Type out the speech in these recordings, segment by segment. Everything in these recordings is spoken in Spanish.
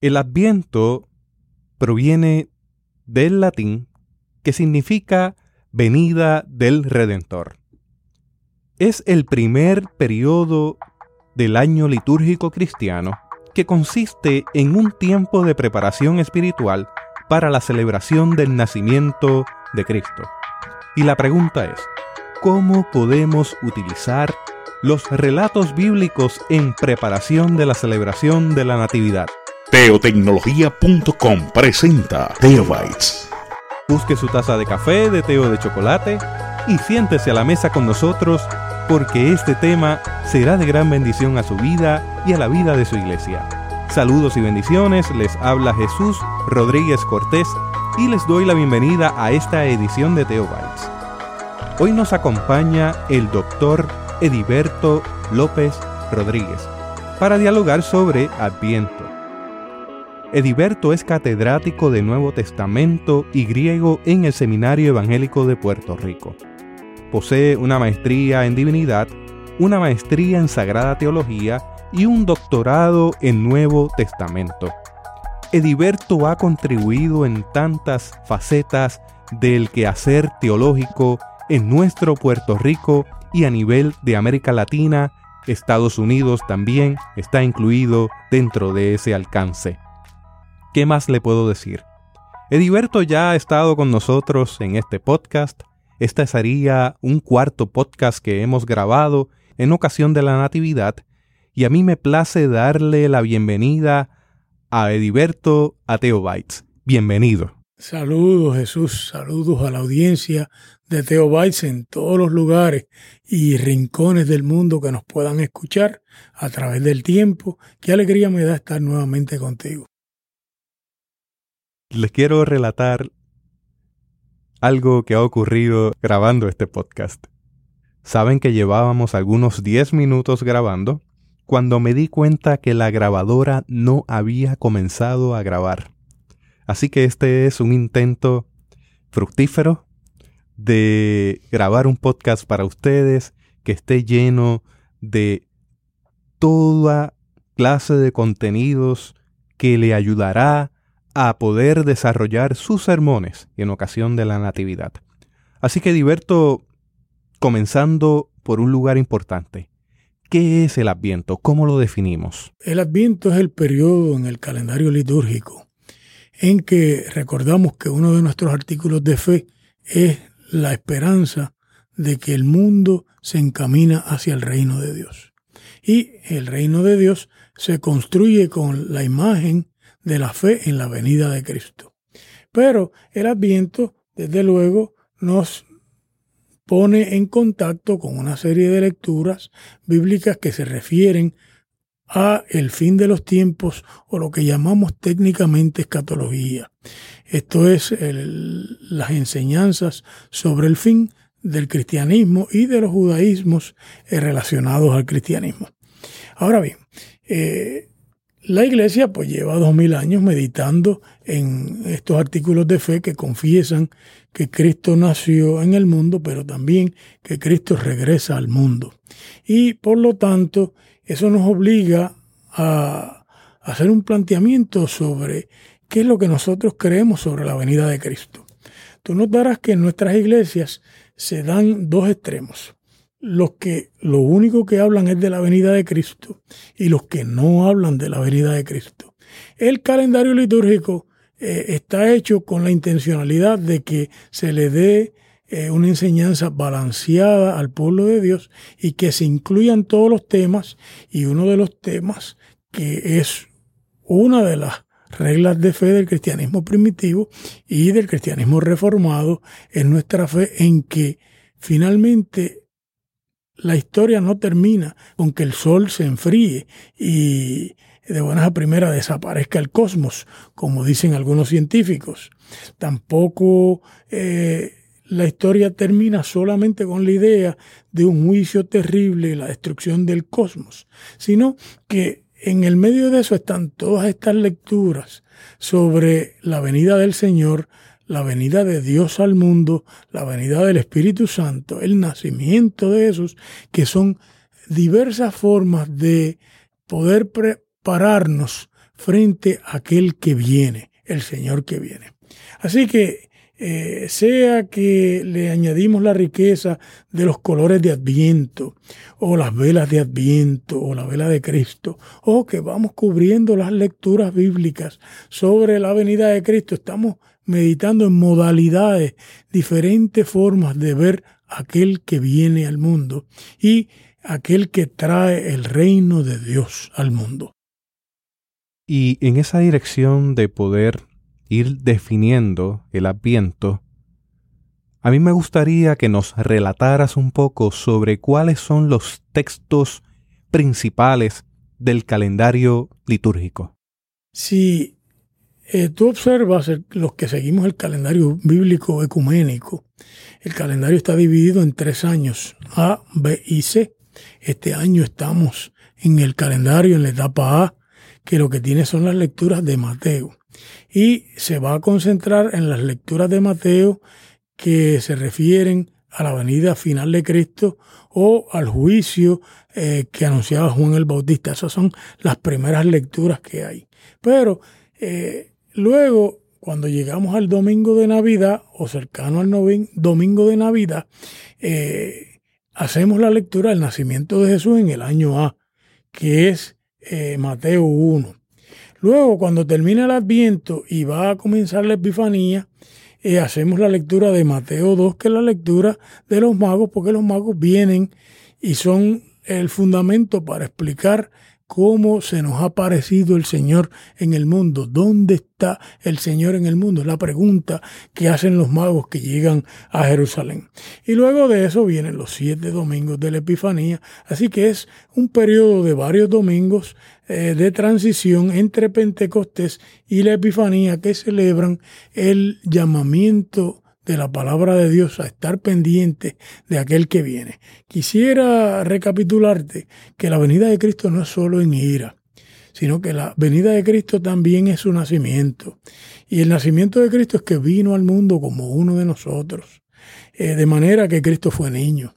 El adviento proviene del latín que significa venida del Redentor. Es el primer periodo del año litúrgico cristiano que consiste en un tiempo de preparación espiritual para la celebración del nacimiento de Cristo. Y la pregunta es, ¿cómo podemos utilizar los relatos bíblicos en preparación de la celebración de la Natividad? Teotecnología.com presenta Teobytes. Busque su taza de café, de té o de chocolate y siéntese a la mesa con nosotros porque este tema será de gran bendición a su vida y a la vida de su iglesia. Saludos y bendiciones, les habla Jesús Rodríguez Cortés y les doy la bienvenida a esta edición de Teobytes. Hoy nos acompaña el doctor Ediberto López Rodríguez para dialogar sobre Adviento. Ediberto es catedrático de Nuevo Testamento y griego en el Seminario Evangélico de Puerto Rico. Posee una maestría en divinidad, una maestría en sagrada teología y un doctorado en Nuevo Testamento. Ediberto ha contribuido en tantas facetas del quehacer teológico en nuestro Puerto Rico y a nivel de América Latina, Estados Unidos también está incluido dentro de ese alcance. ¿Qué más le puedo decir? Ediberto ya ha estado con nosotros en este podcast. Este sería un cuarto podcast que hemos grabado en ocasión de la Natividad y a mí me place darle la bienvenida a Ediberto Ateobytes. Bienvenido. Saludos Jesús, saludos a la audiencia de Teobytes en todos los lugares y rincones del mundo que nos puedan escuchar a través del tiempo. Qué alegría me da estar nuevamente contigo les quiero relatar algo que ha ocurrido grabando este podcast. Saben que llevábamos algunos 10 minutos grabando cuando me di cuenta que la grabadora no había comenzado a grabar. Así que este es un intento fructífero de grabar un podcast para ustedes que esté lleno de toda clase de contenidos que le ayudará a poder desarrollar sus sermones en ocasión de la Natividad. Así que diverto comenzando por un lugar importante. ¿Qué es el Adviento? ¿Cómo lo definimos? El Adviento es el periodo en el calendario litúrgico en que recordamos que uno de nuestros artículos de fe es la esperanza de que el mundo se encamina hacia el reino de Dios. Y el reino de Dios se construye con la imagen de la fe en la venida de Cristo. Pero el adviento, desde luego, nos pone en contacto con una serie de lecturas bíblicas que se refieren a el fin de los tiempos o lo que llamamos técnicamente escatología. Esto es las enseñanzas sobre el fin del cristianismo y de los judaísmos relacionados al cristianismo. Ahora bien, eh, la iglesia pues lleva dos mil años meditando en estos artículos de fe que confiesan que Cristo nació en el mundo, pero también que Cristo regresa al mundo. Y por lo tanto, eso nos obliga a hacer un planteamiento sobre qué es lo que nosotros creemos sobre la venida de Cristo. Tú notarás que en nuestras iglesias se dan dos extremos los que lo único que hablan es de la venida de Cristo y los que no hablan de la venida de Cristo. El calendario litúrgico eh, está hecho con la intencionalidad de que se le dé eh, una enseñanza balanceada al pueblo de Dios y que se incluyan todos los temas y uno de los temas que es una de las reglas de fe del cristianismo primitivo y del cristianismo reformado es nuestra fe en que finalmente la historia no termina con que el sol se enfríe y de buenas a primeras desaparezca el cosmos, como dicen algunos científicos. Tampoco eh, la historia termina solamente con la idea de un juicio terrible y la destrucción del cosmos, sino que en el medio de eso están todas estas lecturas sobre la venida del Señor, la venida de Dios al mundo, la venida del Espíritu Santo, el nacimiento de Jesús, que son diversas formas de poder prepararnos frente a aquel que viene, el Señor que viene. Así que eh, sea que le añadimos la riqueza de los colores de Adviento, o las velas de Adviento, o la vela de Cristo, o que vamos cubriendo las lecturas bíblicas sobre la venida de Cristo, estamos meditando en modalidades, diferentes formas de ver aquel que viene al mundo y aquel que trae el reino de Dios al mundo. Y en esa dirección de poder ir definiendo el adviento, a mí me gustaría que nos relataras un poco sobre cuáles son los textos principales del calendario litúrgico. Si eh, tú observas los que seguimos el calendario bíblico ecuménico, el calendario está dividido en tres años, A, B y C. Este año estamos en el calendario en la etapa A, que lo que tiene son las lecturas de Mateo y se va a concentrar en las lecturas de Mateo que se refieren a la venida final de Cristo o al juicio eh, que anunciaba Juan el Bautista. Esas son las primeras lecturas que hay. Pero eh, luego, cuando llegamos al domingo de Navidad o cercano al domingo de Navidad, eh, hacemos la lectura del nacimiento de Jesús en el año A, que es Mateo 1. Luego, cuando termina el Adviento y va a comenzar la Epifanía, eh, hacemos la lectura de Mateo 2, que es la lectura de los magos, porque los magos vienen y son el fundamento para explicar cómo se nos ha parecido el Señor en el mundo. ¿Dónde está el Señor en el mundo? La pregunta que hacen los magos que llegan a Jerusalén. Y luego de eso vienen los siete domingos de la Epifanía. Así que es un periodo de varios domingos eh, de transición entre Pentecostés y la Epifanía que celebran el llamamiento de la palabra de Dios a estar pendiente de aquel que viene. Quisiera recapitularte que la venida de Cristo no es solo en ira, sino que la venida de Cristo también es su nacimiento. Y el nacimiento de Cristo es que vino al mundo como uno de nosotros, eh, de manera que Cristo fue niño.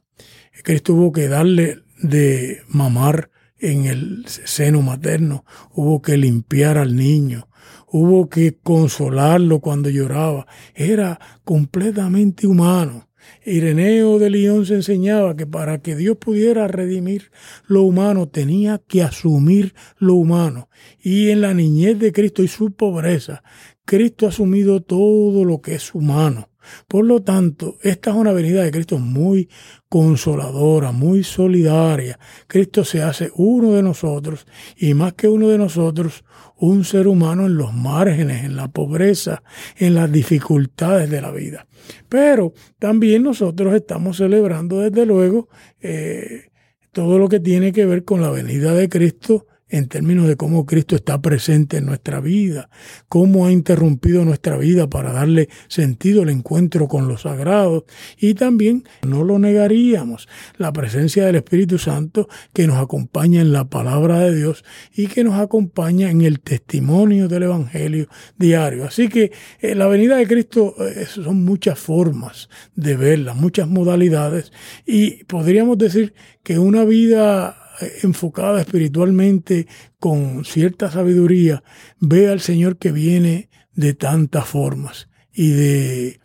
Cristo tuvo que darle de mamar en el seno materno, hubo que limpiar al niño, hubo que consolarlo cuando lloraba. Era completamente humano. Ireneo de León se enseñaba que para que Dios pudiera redimir lo humano tenía que asumir lo humano. Y en la niñez de Cristo y su pobreza, Cristo ha asumido todo lo que es humano. Por lo tanto, esta es una venida de Cristo muy consoladora, muy solidaria. Cristo se hace uno de nosotros y más que uno de nosotros, un ser humano en los márgenes, en la pobreza, en las dificultades de la vida. Pero también nosotros estamos celebrando desde luego eh, todo lo que tiene que ver con la venida de Cristo en términos de cómo Cristo está presente en nuestra vida, cómo ha interrumpido nuestra vida para darle sentido al encuentro con los sagrados y también, no lo negaríamos, la presencia del Espíritu Santo que nos acompaña en la palabra de Dios y que nos acompaña en el testimonio del Evangelio diario. Así que eh, la venida de Cristo eh, son muchas formas de verla, muchas modalidades y podríamos decir que una vida enfocada espiritualmente con cierta sabiduría, ve al Señor que viene de tantas formas y de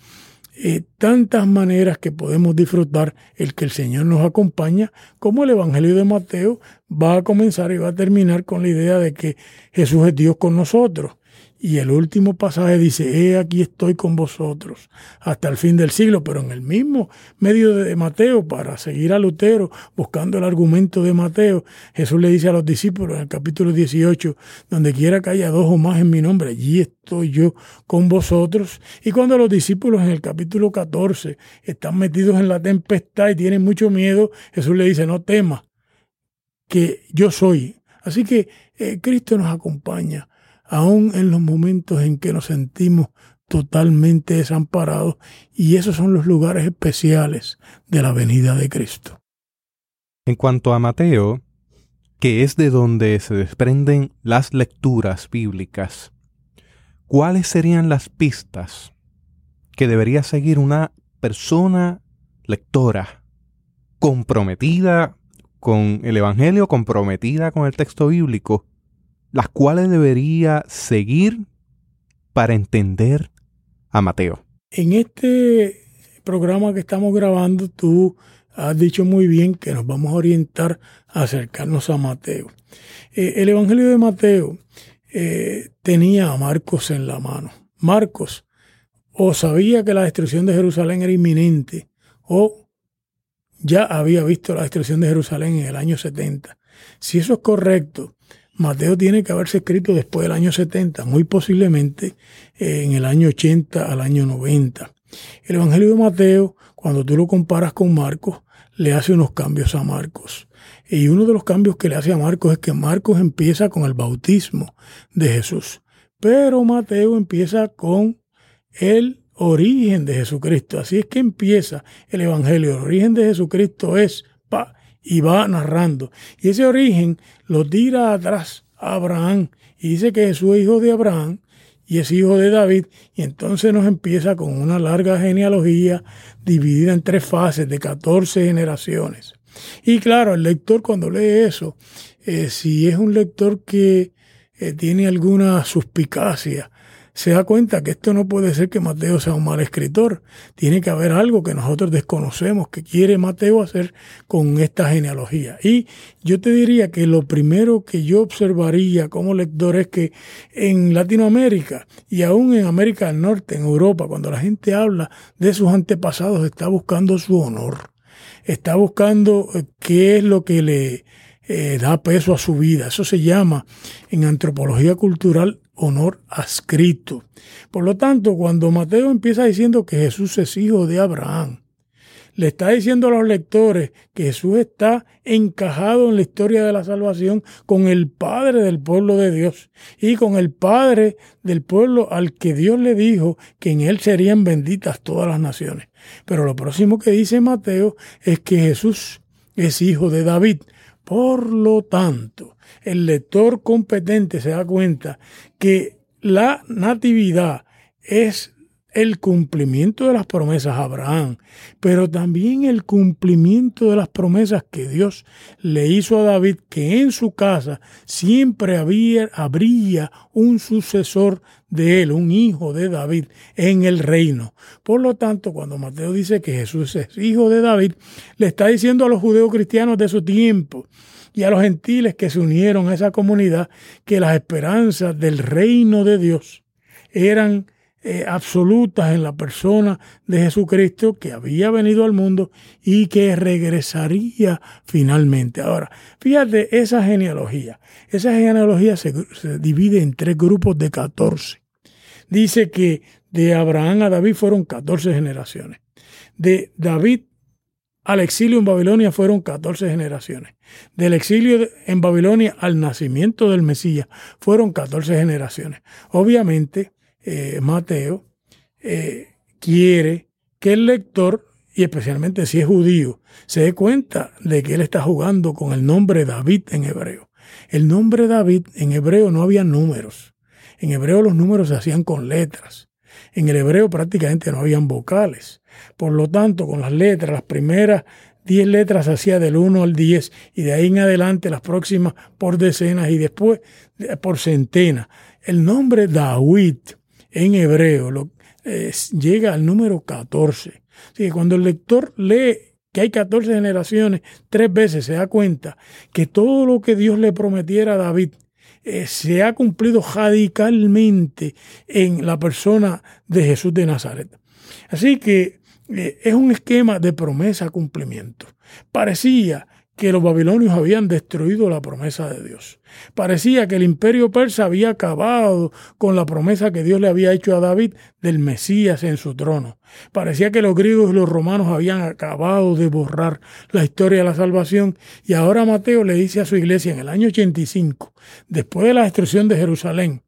eh, tantas maneras que podemos disfrutar el que el Señor nos acompaña, como el Evangelio de Mateo va a comenzar y va a terminar con la idea de que Jesús es Dios con nosotros. Y el último pasaje dice, he aquí estoy con vosotros hasta el fin del siglo, pero en el mismo medio de Mateo, para seguir a Lutero, buscando el argumento de Mateo, Jesús le dice a los discípulos en el capítulo 18, donde quiera que haya dos o más en mi nombre, allí estoy yo con vosotros. Y cuando los discípulos en el capítulo 14 están metidos en la tempestad y tienen mucho miedo, Jesús le dice, no temas, que yo soy. Así que eh, Cristo nos acompaña aún en los momentos en que nos sentimos totalmente desamparados, y esos son los lugares especiales de la venida de Cristo. En cuanto a Mateo, que es de donde se desprenden las lecturas bíblicas, ¿cuáles serían las pistas que debería seguir una persona lectora comprometida con el Evangelio, comprometida con el texto bíblico, las cuales debería seguir para entender a Mateo? En este programa que estamos grabando, tú has dicho muy bien que nos vamos a orientar a acercarnos a Mateo. Eh, el Evangelio de Mateo eh, tenía a Marcos en la mano. Marcos o sabía que la destrucción de Jerusalén era inminente o ya había visto la destrucción de Jerusalén en el año 70. Si eso es correcto, Mateo tiene que haberse escrito después del año 70, muy posiblemente eh, en el año 80 al año 90. El Evangelio de Mateo, cuando tú lo comparas con Marcos, le hace unos cambios a Marcos. Y uno de los cambios que le hace a Marcos es que Marcos empieza con el bautismo de Jesús, pero Mateo empieza con el origen de Jesucristo. Así es que empieza el Evangelio. El origen de Jesucristo es pa, y va narrando. Y ese origen lo tira atrás a Abraham y dice que Jesús es hijo de Abraham y es hijo de David. Y entonces nos empieza con una larga genealogía dividida en tres fases de 14 generaciones. Y claro, el lector cuando lee eso, eh, si es un lector que eh, tiene alguna suspicacia, se da cuenta que esto no puede ser que Mateo sea un mal escritor. Tiene que haber algo que nosotros desconocemos que quiere Mateo hacer con esta genealogía. Y yo te diría que lo primero que yo observaría como lector es que en Latinoamérica y aún en América del Norte, en Europa, cuando la gente habla de sus antepasados, está buscando su honor está buscando eh, qué es lo que le eh, da peso a su vida. Eso se llama en antropología cultural honor adscrito. Por lo tanto, cuando Mateo empieza diciendo que Jesús es hijo de Abraham, le está diciendo a los lectores que Jesús está encajado en la historia de la salvación con el Padre del pueblo de Dios y con el Padre del pueblo al que Dios le dijo que en él serían benditas todas las naciones. Pero lo próximo que dice Mateo es que Jesús es hijo de David. Por lo tanto, el lector competente se da cuenta que la natividad es el cumplimiento de las promesas a Abraham, pero también el cumplimiento de las promesas que Dios le hizo a David, que en su casa siempre había, habría un sucesor de él, un hijo de David en el reino. Por lo tanto, cuando Mateo dice que Jesús es hijo de David, le está diciendo a los judeos cristianos de su tiempo y a los gentiles que se unieron a esa comunidad que las esperanzas del reino de Dios eran eh, absolutas en la persona de Jesucristo que había venido al mundo y que regresaría finalmente. Ahora, fíjate esa genealogía. Esa genealogía se, se divide en tres grupos de 14. Dice que de Abraham a David fueron 14 generaciones. De David al exilio en Babilonia fueron 14 generaciones. Del exilio en Babilonia al nacimiento del Mesías fueron 14 generaciones. Obviamente, eh, Mateo, eh, quiere que el lector, y especialmente si es judío, se dé cuenta de que él está jugando con el nombre David en hebreo. El nombre David en hebreo no había números. En hebreo los números se hacían con letras. En el hebreo prácticamente no habían vocales. Por lo tanto, con las letras, las primeras 10 letras hacía del 1 al 10 y de ahí en adelante las próximas por decenas y después por centenas. El nombre David en hebreo lo, llega al número 14. Así que cuando el lector lee que hay 14 generaciones, tres veces se da cuenta que todo lo que Dios le prometiera a David eh, se ha cumplido radicalmente en la persona de Jesús de Nazaret. Así que eh, es un esquema de promesa-cumplimiento. Parecía que los babilonios habían destruido la promesa de Dios. Parecía que el imperio persa había acabado con la promesa que Dios le había hecho a David del Mesías en su trono. Parecía que los griegos y los romanos habían acabado de borrar la historia de la salvación y ahora Mateo le dice a su iglesia en el año 85, después de la destrucción de Jerusalén,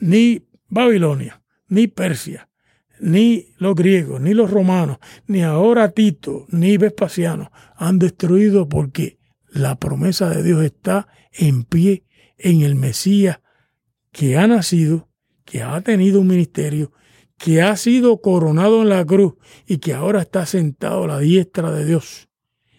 ni Babilonia, ni Persia, ni los griegos, ni los romanos, ni ahora Tito, ni Vespasiano han destruido porque la promesa de Dios está en pie en el Mesías que ha nacido, que ha tenido un ministerio, que ha sido coronado en la cruz y que ahora está sentado a la diestra de Dios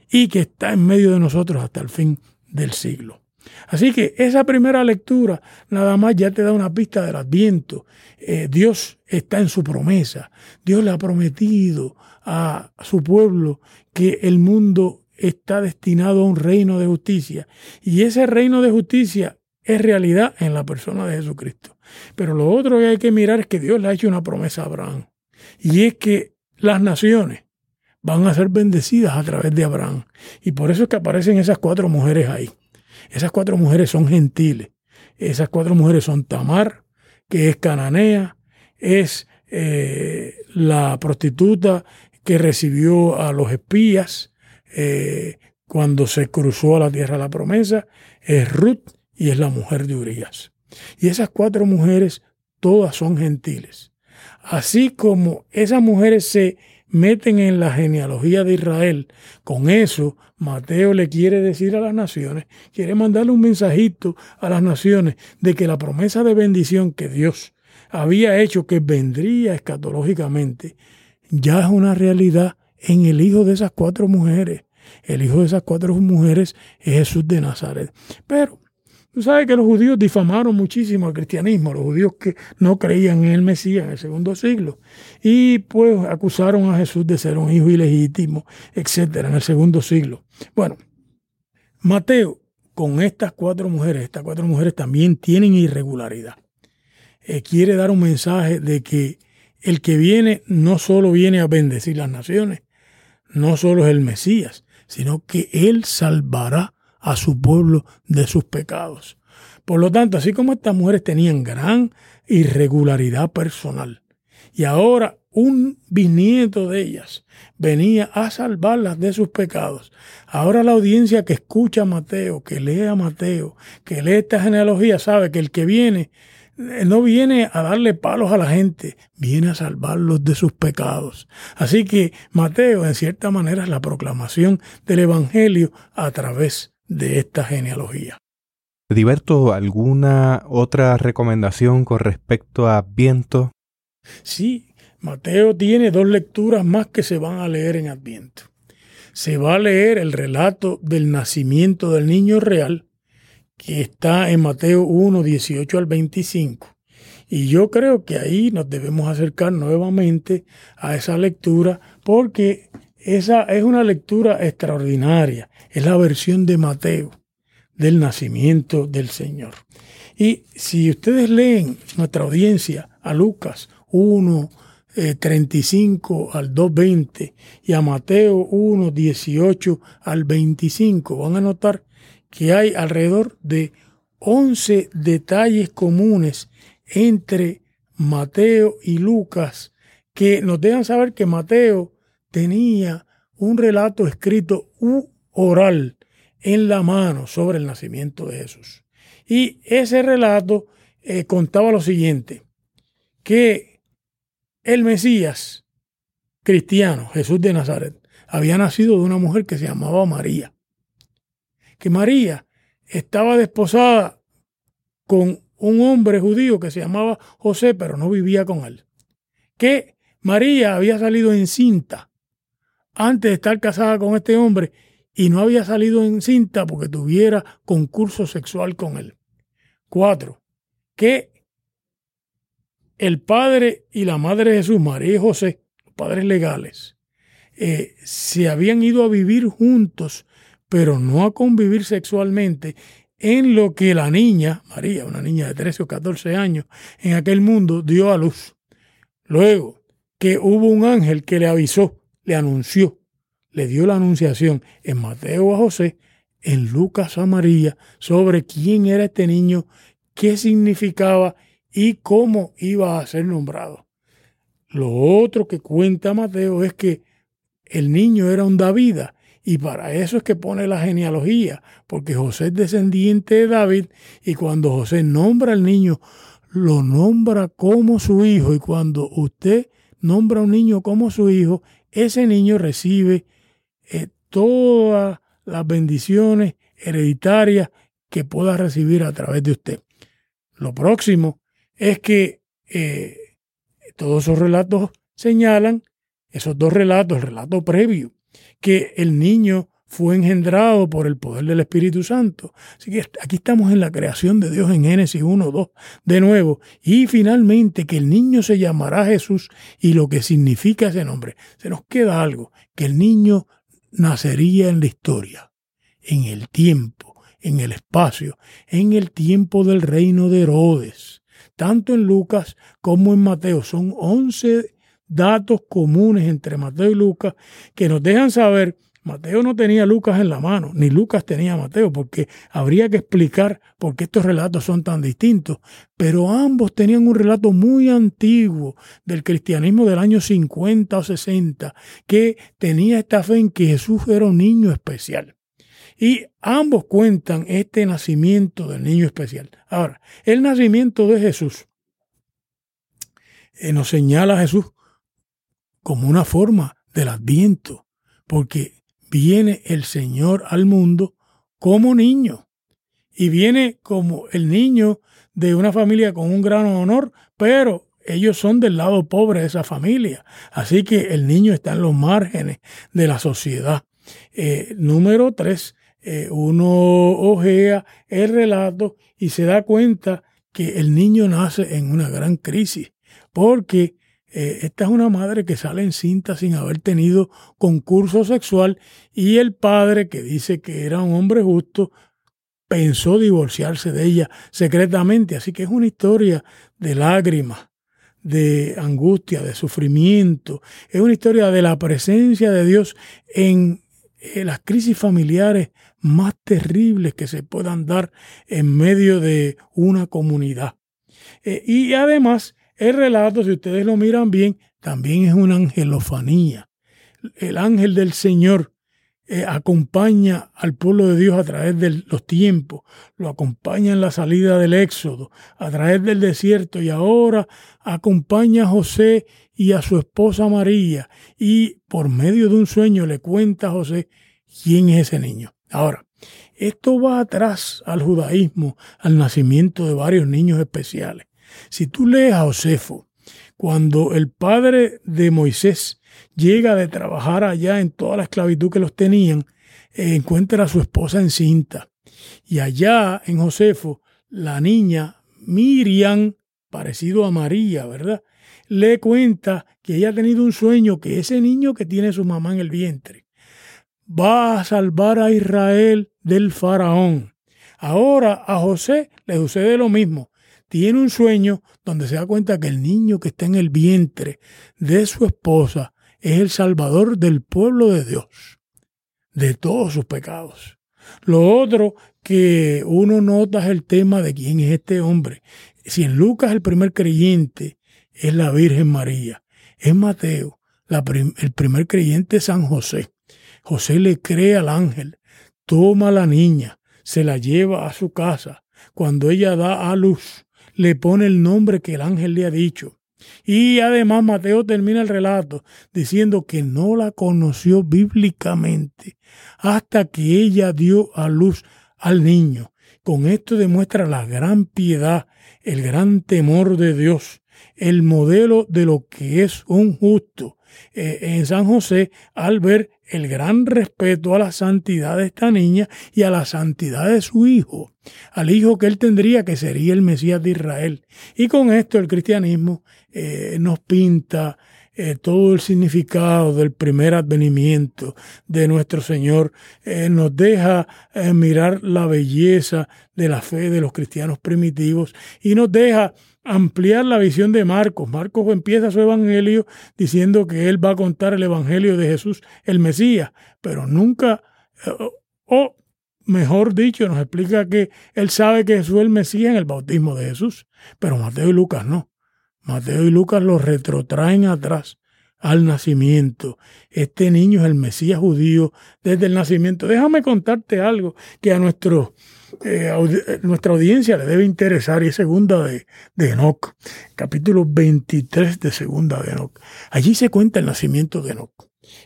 y que está en medio de nosotros hasta el fin del siglo. Así que esa primera lectura nada más ya te da una pista del adviento. Eh, Dios está en su promesa. Dios le ha prometido a su pueblo que el mundo está destinado a un reino de justicia. Y ese reino de justicia es realidad en la persona de Jesucristo. Pero lo otro que hay que mirar es que Dios le ha hecho una promesa a Abraham. Y es que las naciones van a ser bendecidas a través de Abraham. Y por eso es que aparecen esas cuatro mujeres ahí. Esas cuatro mujeres son gentiles. Esas cuatro mujeres son Tamar, que es cananea, es eh, la prostituta que recibió a los espías eh, cuando se cruzó a la tierra de la promesa, es Ruth y es la mujer de Urias. Y esas cuatro mujeres todas son gentiles. Así como esas mujeres se meten en la genealogía de Israel, con eso Mateo le quiere decir a las naciones, quiere mandarle un mensajito a las naciones de que la promesa de bendición que Dios había hecho que vendría escatológicamente, ya es una realidad en el hijo de esas cuatro mujeres. El hijo de esas cuatro mujeres es Jesús de Nazaret. Pero Tú sabes que los judíos difamaron muchísimo al cristianismo, los judíos que no creían en el Mesías en el segundo siglo. Y pues acusaron a Jesús de ser un hijo ilegítimo, etcétera, en el segundo siglo. Bueno, Mateo, con estas cuatro mujeres, estas cuatro mujeres también tienen irregularidad. Eh, quiere dar un mensaje de que el que viene no solo viene a bendecir las naciones, no solo es el Mesías, sino que Él salvará a su pueblo de sus pecados. Por lo tanto, así como estas mujeres tenían gran irregularidad personal, y ahora un bisnieto de ellas venía a salvarlas de sus pecados. Ahora la audiencia que escucha a Mateo, que lee a Mateo, que lee esta genealogía, sabe que el que viene eh, no viene a darle palos a la gente, viene a salvarlos de sus pecados. Así que Mateo, en cierta manera, es la proclamación del Evangelio a través de esta genealogía. Diverto, ¿alguna otra recomendación con respecto a Adviento? Sí, Mateo tiene dos lecturas más que se van a leer en Adviento. Se va a leer el relato del nacimiento del niño real, que está en Mateo 1, 18 al 25. Y yo creo que ahí nos debemos acercar nuevamente a esa lectura porque esa es una lectura extraordinaria es la versión de Mateo del nacimiento del Señor. Y si ustedes leen nuestra audiencia a Lucas 1, 35 eh, al 2.20 y a Mateo 1, 18 al 25, van a notar que hay alrededor de 11 detalles comunes entre Mateo y Lucas que nos dejan saber que Mateo tenía un relato escrito oral en la mano sobre el nacimiento de Jesús. Y ese relato eh, contaba lo siguiente, que el Mesías cristiano, Jesús de Nazaret, había nacido de una mujer que se llamaba María. Que María estaba desposada con un hombre judío que se llamaba José, pero no vivía con él. Que María había salido encinta antes de estar casada con este hombre y no había salido en cinta porque tuviera concurso sexual con él. Cuatro, que el padre y la madre de Jesús, María y José, padres legales, eh, se habían ido a vivir juntos, pero no a convivir sexualmente, en lo que la niña, María, una niña de 13 o 14 años, en aquel mundo dio a luz. Luego, que hubo un ángel que le avisó, le anunció le dio la anunciación en Mateo a José, en Lucas a María, sobre quién era este niño, qué significaba y cómo iba a ser nombrado. Lo otro que cuenta Mateo es que el niño era un David y para eso es que pone la genealogía, porque José es descendiente de David y cuando José nombra al niño, lo nombra como su hijo y cuando usted nombra a un niño como su hijo, ese niño recibe eh, todas las bendiciones hereditarias que pueda recibir a través de usted. Lo próximo es que eh, todos esos relatos señalan, esos dos relatos, el relato previo, que el niño fue engendrado por el poder del Espíritu Santo. Así que aquí estamos en la creación de Dios en Génesis 1, 2, de nuevo. Y finalmente que el niño se llamará Jesús y lo que significa ese nombre. Se nos queda algo, que el niño nacería en la historia, en el tiempo, en el espacio, en el tiempo del reino de Herodes. Tanto en Lucas como en Mateo. Son 11 datos comunes entre Mateo y Lucas que nos dejan saber Mateo no tenía Lucas en la mano, ni Lucas tenía Mateo, porque habría que explicar por qué estos relatos son tan distintos. Pero ambos tenían un relato muy antiguo del cristianismo del año 50 o 60, que tenía esta fe en que Jesús era un niño especial. Y ambos cuentan este nacimiento del niño especial. Ahora, el nacimiento de Jesús eh, nos señala a Jesús como una forma del adviento, porque viene el Señor al mundo como niño. Y viene como el niño de una familia con un gran honor, pero ellos son del lado pobre de esa familia. Así que el niño está en los márgenes de la sociedad. Eh, número tres, eh, uno ojea el relato y se da cuenta que el niño nace en una gran crisis, porque eh, esta es una madre que sale encinta sin haber tenido concurso sexual y el padre, que dice que era un hombre justo, pensó divorciarse de ella secretamente. Así que es una historia de lágrimas, de angustia, de sufrimiento. Es una historia de la presencia de Dios en, las crisis familiares más terribles que se puedan dar en medio de una comunidad. Eh, y además el relato, si ustedes lo miran bien, también es una angelofanía. El ángel del Señor eh, acompaña al pueblo de Dios a través de los tiempos, lo acompaña en la salida del éxodo, a través del desierto y ahora acompaña a José y a su esposa María y por medio de un sueño le cuenta a José quién es ese niño. Ahora, esto va atrás al judaísmo, al nacimiento de varios niños especiales. Si tú lees a Josefo, cuando el padre de Moisés llega de trabajar allá en toda la esclavitud que los tenían, encuentra a su esposa encinta. Y allá en Josefo, la niña Miriam, parecido a María, ¿verdad? Le cuenta que ella ha tenido un sueño, que ese niño que tiene su mamá en el vientre va a salvar a Israel del faraón. Ahora a José le sucede lo mismo tiene un sueño donde se da cuenta que el niño que está en el vientre de su esposa es el salvador del pueblo de Dios, de todos sus pecados. Lo otro que uno nota es el tema de quién es este hombre. Si en Lucas el primer creyente es la Virgen María, en Mateo el primer creyente es San José. José le cree al ángel, toma a la niña, se la lleva a su casa. Cuando ella da a luz, le pone el nombre que el ángel le ha dicho. Y además Mateo termina el relato diciendo que no la conoció bíblicamente hasta que ella dio a luz al niño. Con esto demuestra la gran piedad, el gran temor de Dios, el modelo de lo que es un justo. Eh, en San José, al ver el gran respeto a la santidad de esta niña y a la santidad de su hijo, al hijo que él tendría que sería el Mesías de Israel. Y con esto el cristianismo eh, nos pinta eh, todo el significado del primer advenimiento de nuestro Señor, nos deja mirar la belleza de la fe de los cristianos primitivos y nos deja ampliar la visión de Marcos. Marcos empieza su evangelio diciendo que él va a contar el evangelio de Jesús, el Mesías, pero nunca, o mejor dicho, nos explica que él sabe que Jesús es el Mesías en el bautismo de Jesús, pero Mateo y Lucas no. Mateo y Lucas lo retrotraen atrás al nacimiento. Este niño es el Mesías judío desde el nacimiento. Déjame contarte algo que a nuestro eh, eh, nuestra audiencia le debe interesar y es segunda de, Enoch, capítulo 23 de segunda de Enoch. Allí se cuenta el nacimiento de Enoch.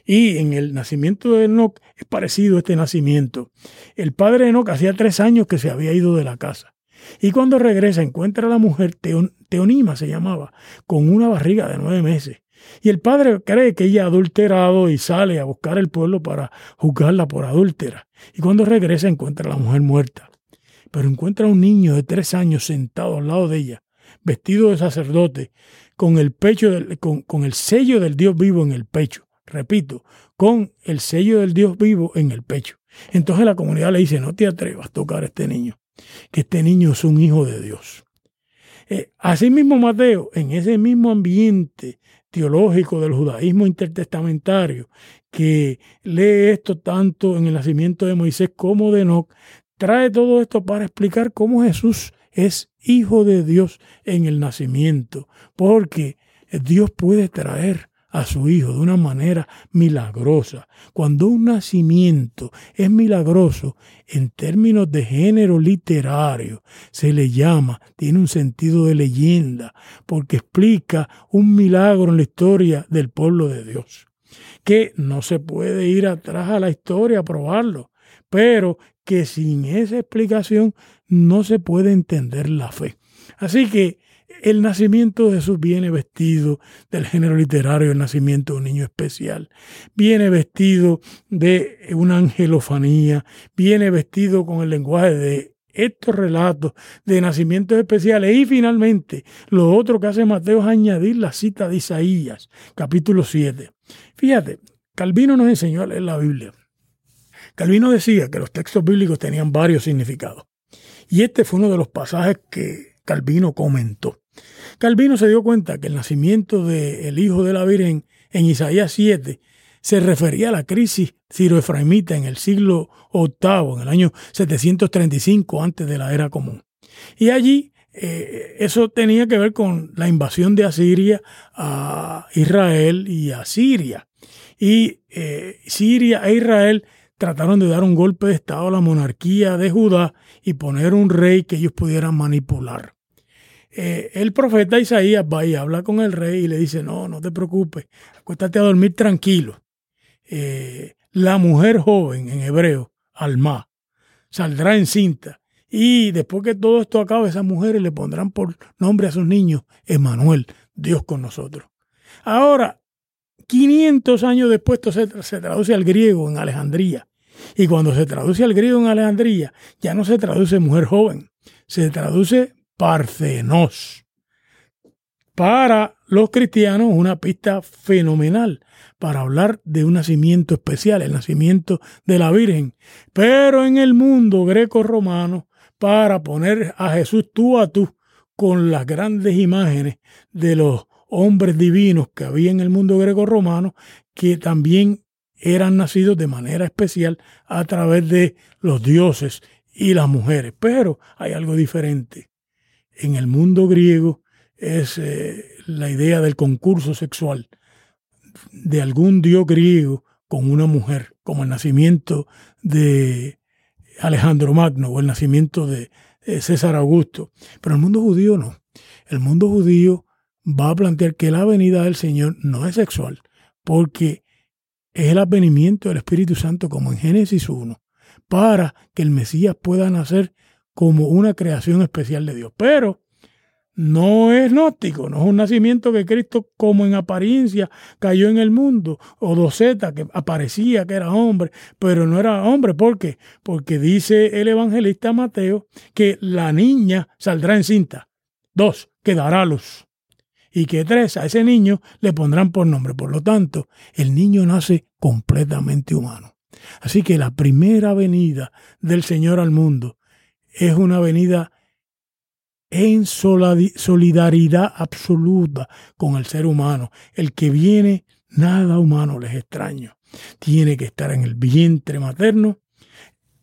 Y en el nacimiento de Enoch es parecido este nacimiento. El padre de Enoch hacía tres años que se había ido de la casa. Y cuando regresa encuentra a la mujer, Teonima se llamaba, con una barriga de nueve meses. Y el padre cree que ella ha adulterado y sale a buscar el pueblo para juzgarla por adúltera. Y cuando regresa encuentra a la mujer muerta. Pero encuentra a un niño de tres años sentado al lado de ella, vestido de sacerdote, con el pecho con, con el sello del Dios vivo en el pecho. Repito, con el sello del Dios vivo en el pecho. Entonces la comunidad le dice, no te atrevas a tocar a este niño, que este niño es un hijo de Dios. Eh, asimismo, Mateo, en ese mismo ambiente teológico del judaísmo intertestamentario, que lee esto tanto en el nacimiento de Moisés como de Enoch, trae todo esto para explicar cómo Jesús es hijo de Dios en el nacimiento, porque Dios puede traer a su hijo de una manera milagrosa. Cuando un nacimiento es milagroso, en términos de género literario, se le llama, tiene un sentido de leyenda, porque explica un milagro en la historia del pueblo de Dios. Que no se puede ir atrás a la historia a probarlo, pero que sin esa explicación no se puede entender la fe. Así que el nacimiento de Jesús viene vestido del género literario, el nacimiento de un niño especial. Viene vestido de una angelofanía, viene vestido con el lenguaje de estos relatos de nacimientos especiales. Y finalmente, lo otro que hace Mateo es añadir la cita de Isaías, capítulo 7. Fíjate, Calvino nos enseñó a leer la Biblia. Calvino decía que los textos bíblicos tenían varios significados. Y este fue uno de los pasajes que Calvino comentó. Calvino se dio cuenta que el nacimiento del Hijo de la Virgen en Isaías 7 se refería a la crisis ciroefraimita en el siglo VIII, en el año 735 antes de la era común. Y allí eh, eso tenía que ver con la invasión de Asiria a Israel y a Siria. Y eh, Siria e Israel trataron de dar un golpe de Estado a la monarquía de Judá y poner un rey que ellos pudieran manipular. Eh, el profeta Isaías va y habla con el rey y le dice, no, no te preocupes, acuéstate a dormir tranquilo. Eh, la mujer joven, en hebreo, Alma, saldrá encinta. Y después que todo esto acabe, esas mujeres le pondrán por nombre a sus niños, Emanuel, Dios con nosotros. Ahora, 500 años después, esto se, se traduce al griego en Alejandría. Y cuando se traduce al griego en Alejandría, ya no se traduce mujer joven, se traduce Parcenos. Para los cristianos, una pista fenomenal para hablar de un nacimiento especial, el nacimiento de la Virgen. Pero en el mundo greco-romano, para poner a Jesús tú a tú con las grandes imágenes de los hombres divinos que había en el mundo greco-romano, que también eran nacidos de manera especial a través de los dioses y las mujeres. Pero hay algo diferente en el mundo griego es eh, la idea del concurso sexual de algún dios griego con una mujer, como el nacimiento de Alejandro Magno o el nacimiento de César Augusto. Pero el mundo judío no. El mundo judío va a plantear que la venida del Señor no es sexual, porque es el advenimiento del Espíritu Santo como en Génesis 1, para que el Mesías pueda nacer como una creación especial de Dios. Pero no es gnóstico, no es un nacimiento que Cristo como en apariencia cayó en el mundo, o doceta que aparecía que era hombre, pero no era hombre. ¿Por qué? Porque dice el evangelista Mateo que la niña saldrá encinta. Dos, que dará luz. Y que tres, a ese niño le pondrán por nombre. Por lo tanto, el niño nace completamente humano. Así que la primera venida del Señor al mundo es una venida en solidaridad absoluta con el ser humano. El que viene, nada humano les extraño. Tiene que estar en el vientre materno,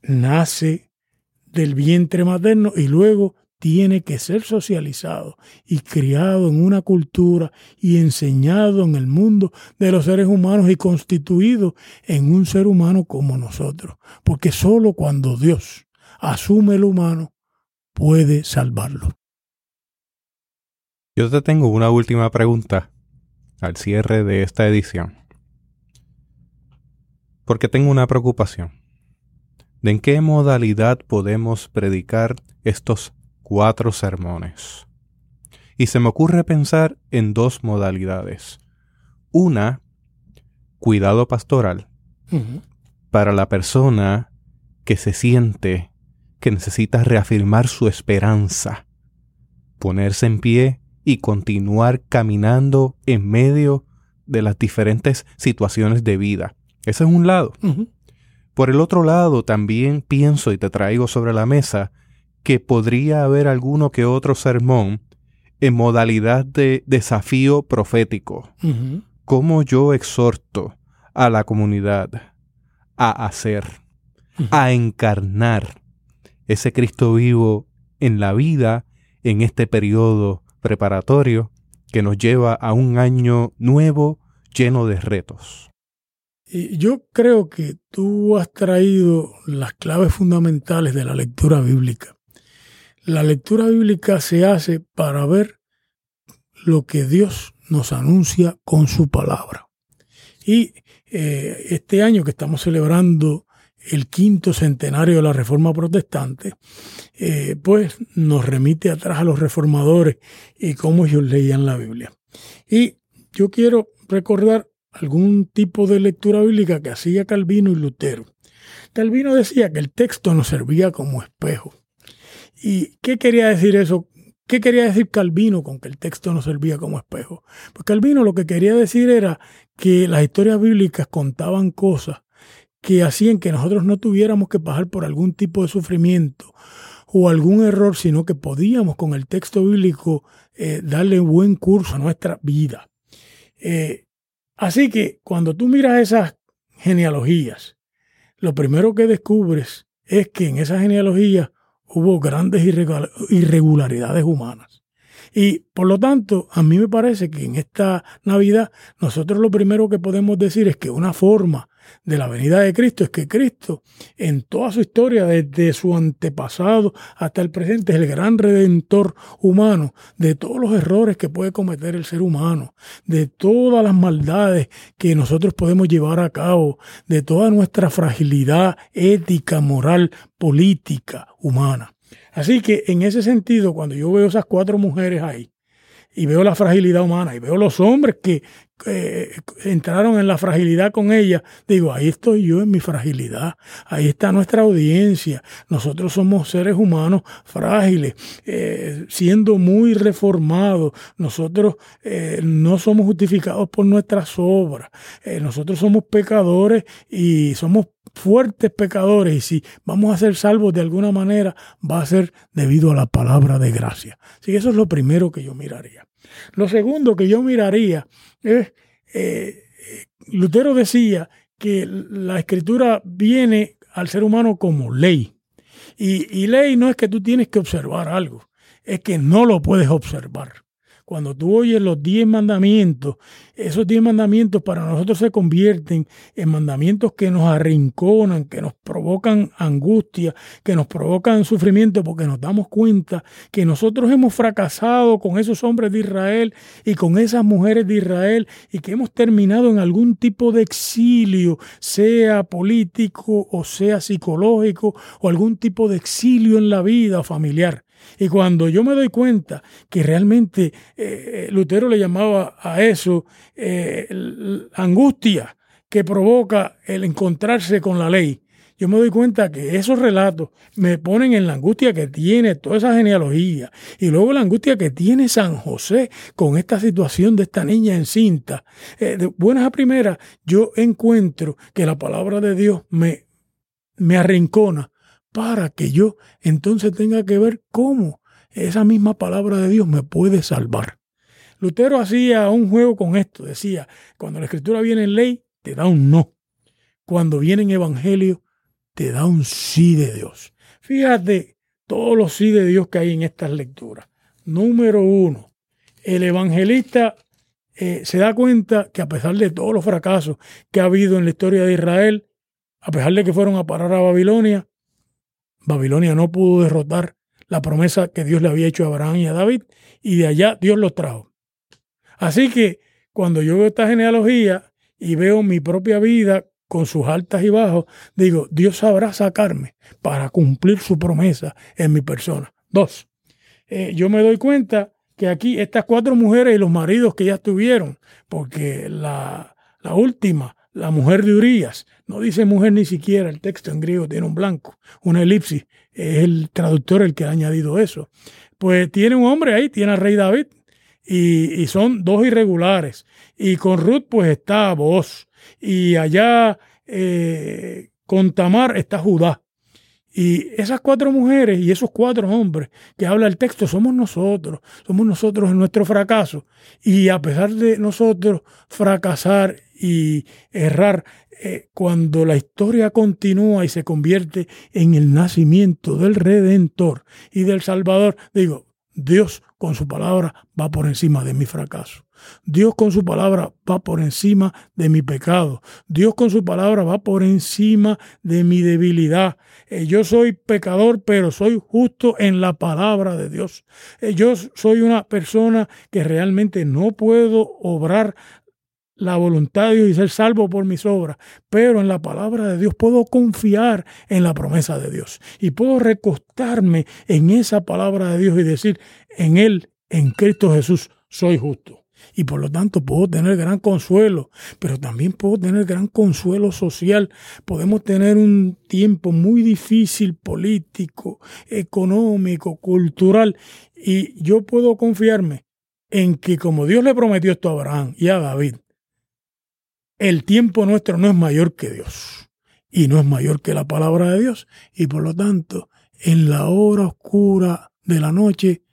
nace del vientre materno y luego tiene que ser socializado y criado en una cultura y enseñado en el mundo de los seres humanos y constituido en un ser humano como nosotros. Porque solo cuando Dios asume el humano, puede salvarlo. Yo te tengo una última pregunta al cierre de esta edición. Porque tengo una preocupación. ¿De en qué modalidad podemos predicar estos cuatro sermones? Y se me ocurre pensar en dos modalidades. Una, cuidado pastoral para la persona que se siente que necesita reafirmar su esperanza, ponerse en pie y continuar caminando en medio de las diferentes situaciones de vida. Ese es un lado. Por el otro lado, también pienso y te traigo sobre la mesa que podría haber alguno que otro sermón en modalidad de desafío profético. Ujú. ¿Cómo yo exhorto a la comunidad a hacer, a encarnar ese Cristo vivo en la vida en este periodo preparatorio que nos lleva a un año nuevo lleno de retos? Y yo creo que tú has traído las claves fundamentales de la lectura bíblica. La lectura bíblica se hace para ver lo que Dios nos anuncia con su palabra. Y eh, este año que estamos celebrando el quinto centenario de la Reforma Protestante, eh, pues nos remite atrás a los reformadores y cómo ellos leían la Biblia. Y yo quiero recordar algún tipo de lectura bíblica que hacía Calvino y Lutero. Calvino decía que el texto nos servía como espejo. ¿Y qué quería decir eso? ¿Qué quería decir Calvino con que el texto nos servía como espejo? Pues Calvino lo que quería decir era que las historias bíblicas contaban cosas que hacían que nosotros no tuviéramos que pasar por algún tipo de sufrimiento o algún error, sino que podíamos con el texto bíblico eh, darle buen curso a nuestra vida. Eh, así que cuando tú miras esas genealogías, lo primero que descubres es que en esas genealogías hubo grandes irregular- irregularidades humanas. Y por lo tanto, a mí me parece que en esta Navidad nosotros lo primero que podemos decir es que una forma de la venida de Cristo es que Cristo en toda su historia, desde su antepasado hasta el presente, es el gran redentor humano de todos los errores que puede cometer el ser humano, de todas las maldades que nosotros podemos llevar a cabo, de toda nuestra fragilidad ética, moral, política, humana. Así que en ese sentido, cuando yo veo esas cuatro mujeres ahí, y veo la fragilidad humana, y veo los hombres que eh, entraron en la fragilidad con ella, digo, ahí estoy yo en mi fragilidad, ahí está nuestra audiencia, nosotros somos seres humanos frágiles, eh, siendo muy reformados, nosotros eh, no somos justificados por nuestras obras, nosotros somos pecadores y somos fuertes pecadores y si vamos a ser salvos de alguna manera va a ser debido a la palabra de gracia. Así que eso es lo primero que yo miraría. Lo segundo que yo miraría es, eh, Lutero decía que la escritura viene al ser humano como ley. Y, y ley no es que tú tienes que observar algo, es que no lo puedes observar. Cuando tú oyes los diez mandamientos, esos diez mandamientos para nosotros se convierten en mandamientos que nos arrinconan, que nos provocan angustia, que nos provocan sufrimiento, porque nos damos cuenta que nosotros hemos fracasado con esos hombres de Israel y con esas mujeres de Israel y que hemos terminado en algún tipo de exilio, sea político o sea psicológico o algún tipo de exilio en la vida familiar. Y cuando yo me doy cuenta que realmente eh, Lutero le llamaba a eso eh, angustia que provoca el encontrarse con la ley, yo me doy cuenta que esos relatos me ponen en la angustia que tiene toda esa genealogía y luego la angustia que tiene San José con esta situación de esta niña encinta. Eh, de buenas a primeras, yo encuentro que la palabra de Dios me, me arrincona para que yo entonces tenga que ver cómo esa misma palabra de Dios me puede salvar. Lutero hacía un juego con esto, decía, cuando la escritura viene en ley, te da un no. Cuando viene en evangelio, te da un sí de Dios. Fíjate todos los sí de Dios que hay en estas lecturas. Número uno, el evangelista eh, se da cuenta que a pesar de todos los fracasos que ha habido en la historia de Israel, a pesar de que fueron a parar a Babilonia, Babilonia no pudo derrotar la promesa que Dios le había hecho a Abraham y a David, y de allá Dios los trajo. Así que cuando yo veo esta genealogía y veo mi propia vida con sus altas y bajos, digo, Dios sabrá sacarme para cumplir su promesa en mi persona. Dos, eh, yo me doy cuenta que aquí estas cuatro mujeres y los maridos que ya tuvieron, porque la, la última, la mujer de Urias, no dice mujer ni siquiera, el texto en griego tiene un blanco, una elipsis, es el traductor el que ha añadido eso. Pues tiene un hombre ahí, tiene al rey David, y, son dos irregulares. Y con Ruth pues está vos, y allá eh, con Tamar está Judá. Y esas cuatro mujeres y esos cuatro hombres que habla el texto somos nosotros, somos nosotros en nuestro fracaso. Y a pesar de nosotros fracasar y errar, eh, cuando la historia continúa y se convierte en el nacimiento del Redentor y del Salvador, digo, Dios con su palabra va por encima de mi fracaso. Dios con su palabra va por encima de mi pecado. Dios con su palabra va por encima de mi debilidad. Eh, yo soy pecador, pero soy justo en la palabra de Dios. Eh, yo soy una persona que realmente no puedo obrar la voluntad de Dios y ser salvo por mis obras, pero en la palabra de Dios puedo confiar en la promesa de Dios y puedo recostarme en esa palabra de Dios y decir, en Él, en Cristo Jesús, soy justo. Y por lo tanto puedo tener gran consuelo, pero también puedo tener gran consuelo social. Podemos tener un tiempo muy difícil político, económico, cultural, y yo puedo confiarme en que como Dios le prometió esto a Abraham y a David, el tiempo nuestro no es mayor que Dios y no es mayor que la palabra de Dios y por lo tanto en la hora oscura de la noche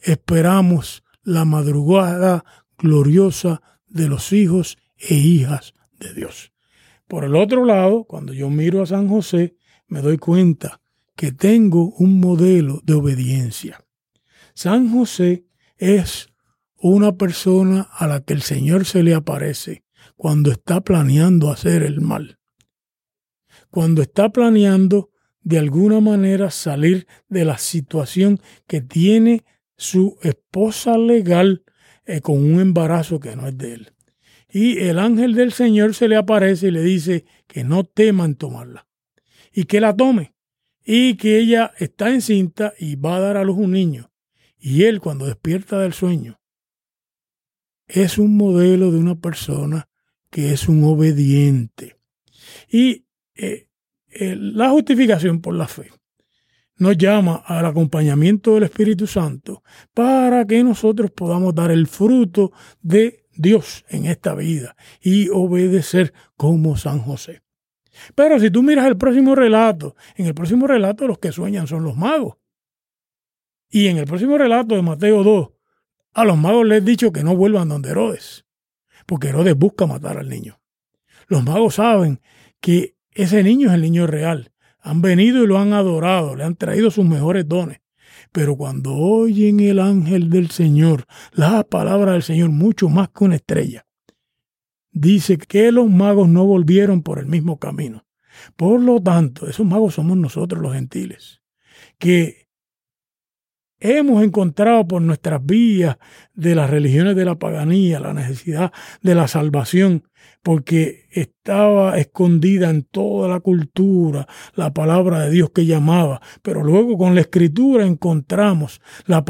esperamos la madrugada gloriosa de los hijos e hijas de Dios. Por el otro lado, cuando yo miro a San José, me doy cuenta que tengo un modelo de obediencia. San José es una persona a la que el Señor se le aparece cuando está planeando hacer el mal. Cuando está planeando de alguna manera salir de la situación que tiene su esposa legal eh, con un embarazo que no es de él. Y el ángel del Señor se le aparece y le dice que no teman tomarla y que la tome y que ella está encinta y va a dar a luz un niño. Y él cuando despierta del sueño es un modelo de una persona que es un obediente. Y eh, eh, la justificación por la fe nos llama al acompañamiento del Espíritu Santo para que nosotros podamos dar el fruto de Dios en esta vida y obedecer como San José. Pero si tú miras el próximo relato, en el próximo relato los que sueñan son los magos. Y en el próximo relato de Mateo 2, a los magos les he dicho que no vuelvan donde Herodes porque Herodes busca matar al niño. Los magos saben que ese niño es el niño real. Han venido y lo han adorado, le han traído sus mejores dones. Pero cuando oyen el ángel del Señor, la palabra del Señor, mucho más que una estrella, dice que los magos no volvieron por el mismo camino. Por lo tanto, esos magos somos nosotros los gentiles, que hemos encontrado por nuestras vías de las religiones de la paganía la necesidad de la salvación, porque estaba escondida en toda la cultura la palabra de Dios que llamaba, pero luego con la escritura encontramos la,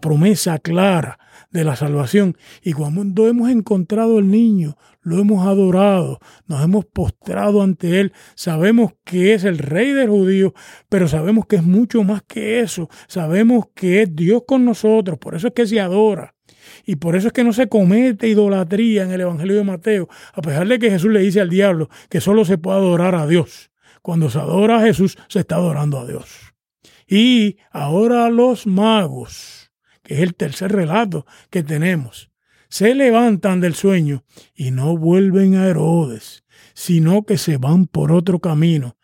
promesa clara de la salvación. Y cuando hemos encontrado el niño, lo hemos adorado, nos hemos postrado ante Él, sabemos que es el rey del judío, pero sabemos que es mucho más que eso, sabemos que es Dios con nosotros, por eso es que se adora. Y por eso es que no se comete idolatría en el Evangelio de Mateo, a pesar de que Jesús le dice al diablo que solo se puede adorar a Dios. Cuando se adora a Jesús, se está adorando a Dios. Y ahora los magos, que es el tercer relato que tenemos, se levantan del sueño y no vuelven a Herodes, sino que se van por otro camino.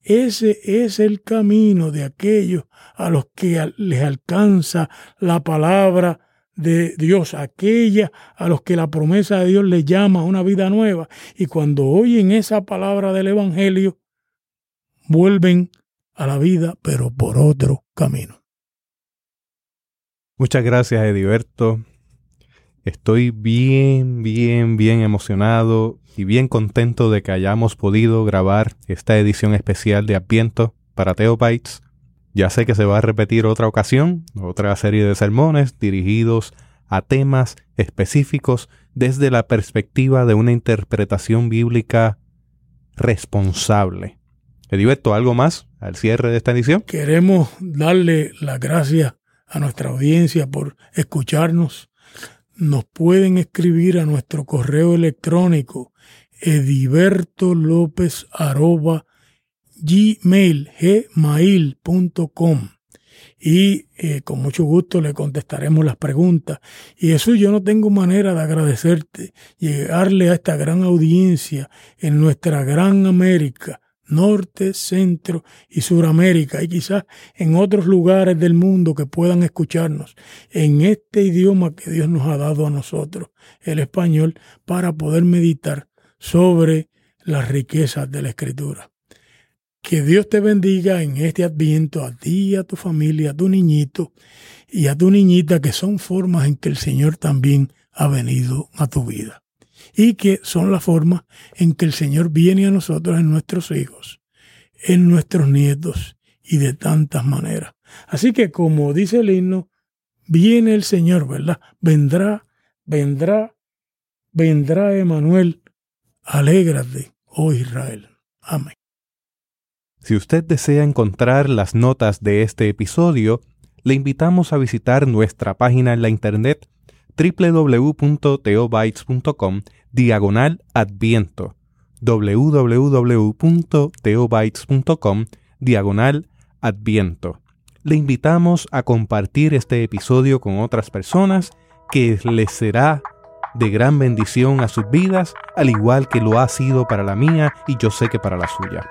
Ese es el camino de aquellos a los que les alcanza la palabra de Dios, aquella a los que la promesa de Dios les llama a una vida nueva. Y cuando oyen esa palabra del Evangelio, vuelven a la vida, pero por otro camino. Muchas gracias, Ediberto. Estoy bien, bien, bien emocionado y bien contento de que hayamos podido grabar esta edición especial de Adviento para Teobytes. Ya sé que se va a repetir otra ocasión, otra serie de sermones dirigidos a temas específicos desde la perspectiva de una interpretación bíblica responsable. Ediberto, ¿algo más al cierre de esta edición? Queremos darle las gracias a nuestra audiencia por escucharnos. Nos pueden escribir a nuestro correo electrónico edibertolopez.gmail.com y eh, con mucho gusto le contestaremos las preguntas. Y eso yo no tengo manera de agradecerte, llegarle a esta gran audiencia en nuestra gran América, Norte, Centro y Suramérica, y quizás en otros lugares del mundo que puedan escucharnos en este idioma que Dios nos ha dado a nosotros, el español, para poder meditar sobre las riquezas de la Escritura. Que Dios te bendiga en este adviento a ti, a tu familia, a tu niñito y a tu niñita, que son formas en que el Señor también ha venido a tu vida. Y que son las formas en que el Señor viene a nosotros en nuestros hijos, en nuestros nietos y de tantas maneras. Así que como dice el himno, viene el Señor, ¿verdad? Vendrá, vendrá, vendrá Emanuel. Alégrate, oh Israel. Amén. Si usted desea encontrar las notas de este episodio, le invitamos a visitar nuestra página en la internet www.teobytes.com diagonal adviento www.teobytes.com diagonal adviento. Le invitamos a compartir este episodio con otras personas que les será de gran bendición a sus vidas, al igual que lo ha sido para la mía y yo sé que para la suya.